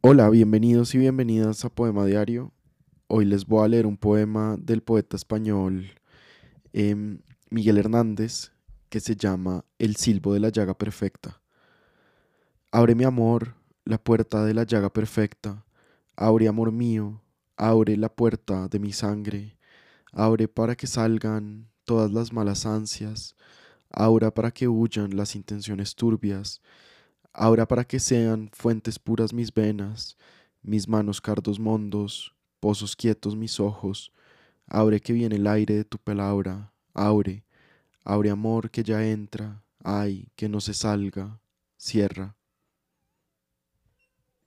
Hola, bienvenidos y bienvenidas a Poema Diario. Hoy les voy a leer un poema del poeta español em, Miguel Hernández que se llama El silbo de la llaga perfecta. Abre mi amor la puerta de la llaga perfecta. Abre, amor mío, abre la puerta de mi sangre. Abre para que salgan todas las malas ansias. Abre para que huyan las intenciones turbias Ahora para que sean fuentes puras mis venas, mis manos cardos mondos, pozos quietos mis ojos, abre que viene el aire de tu palabra, abre, abre amor que ya entra, ay, que no se salga, cierra.